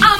I'm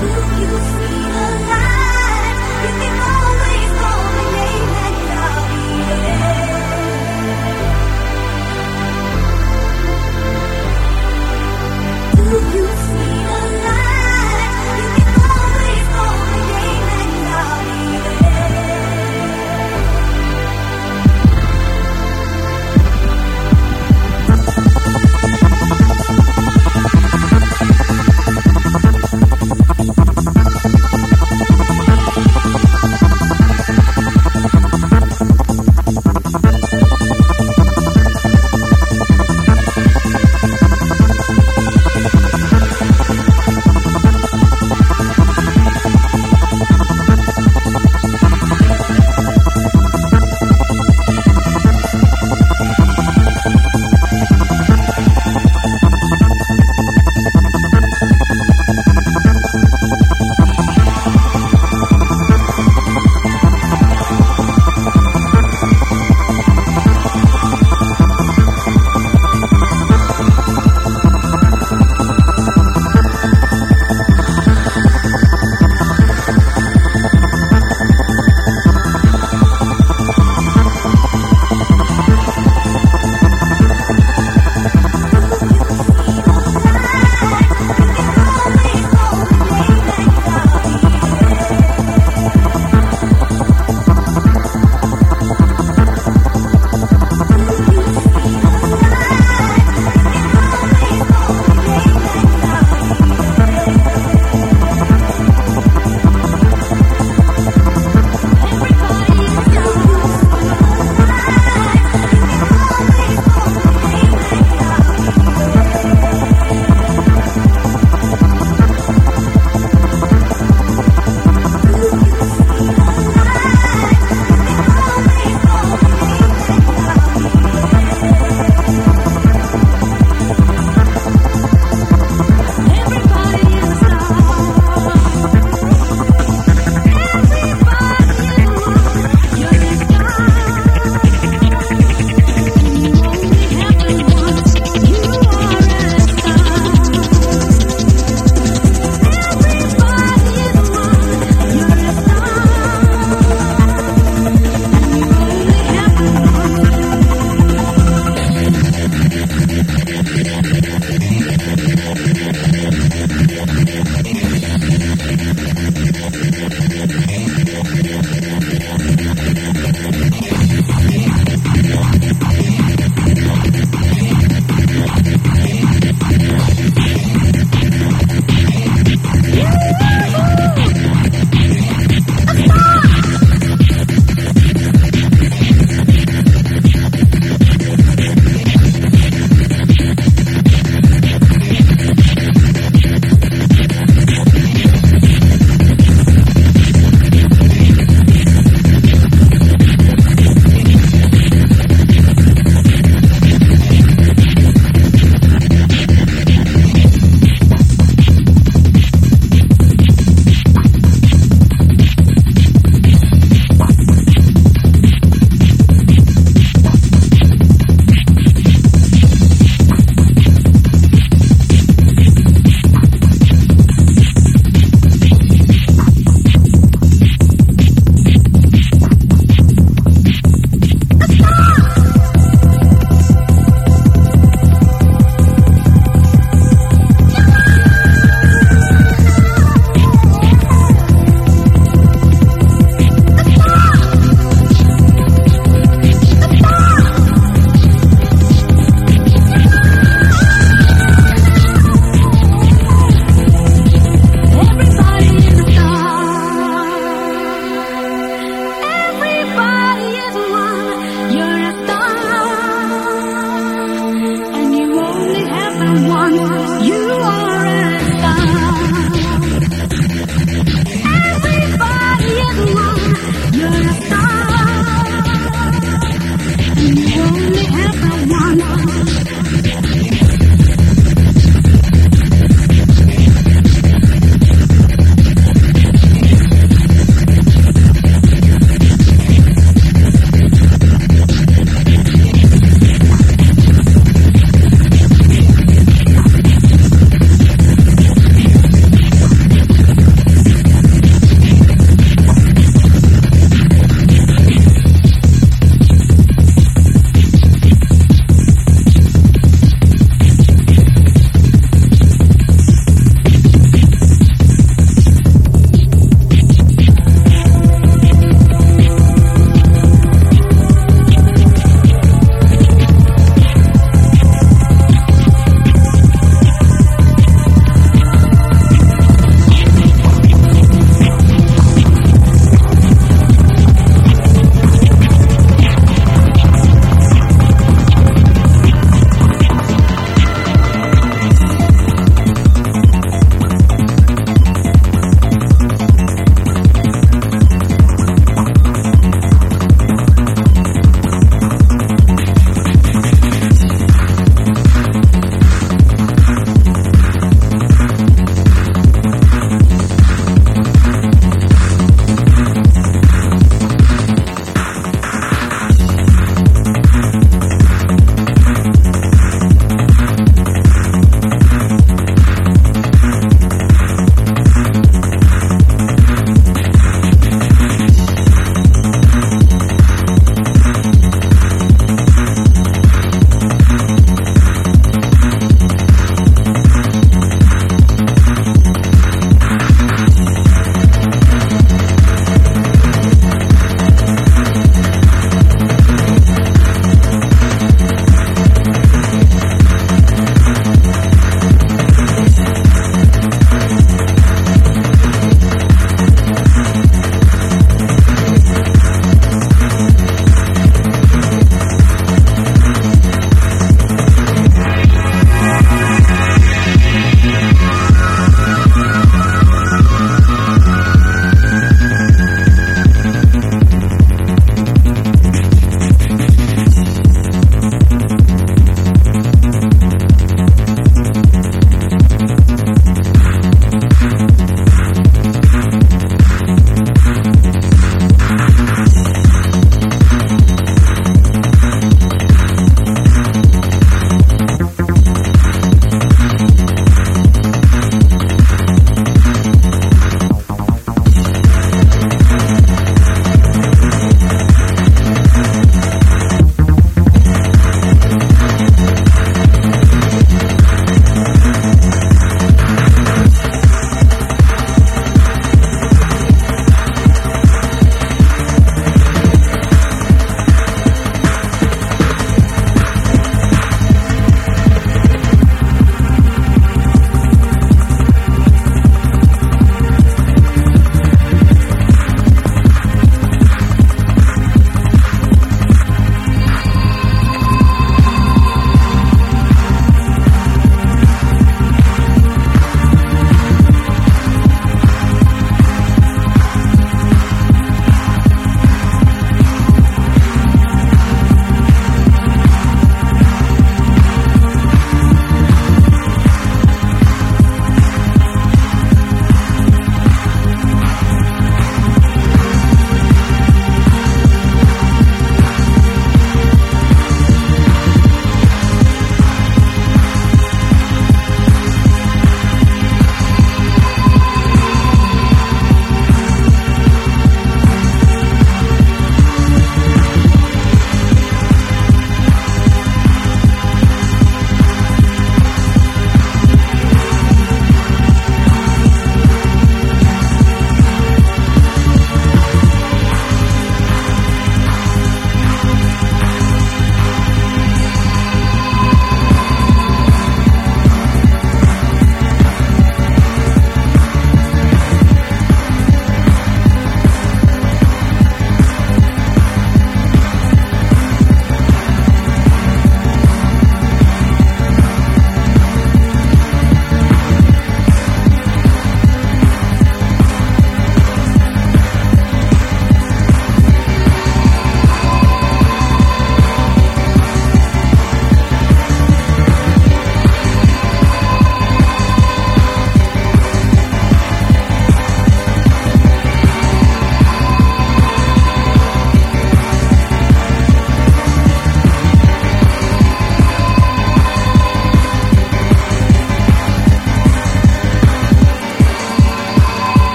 feel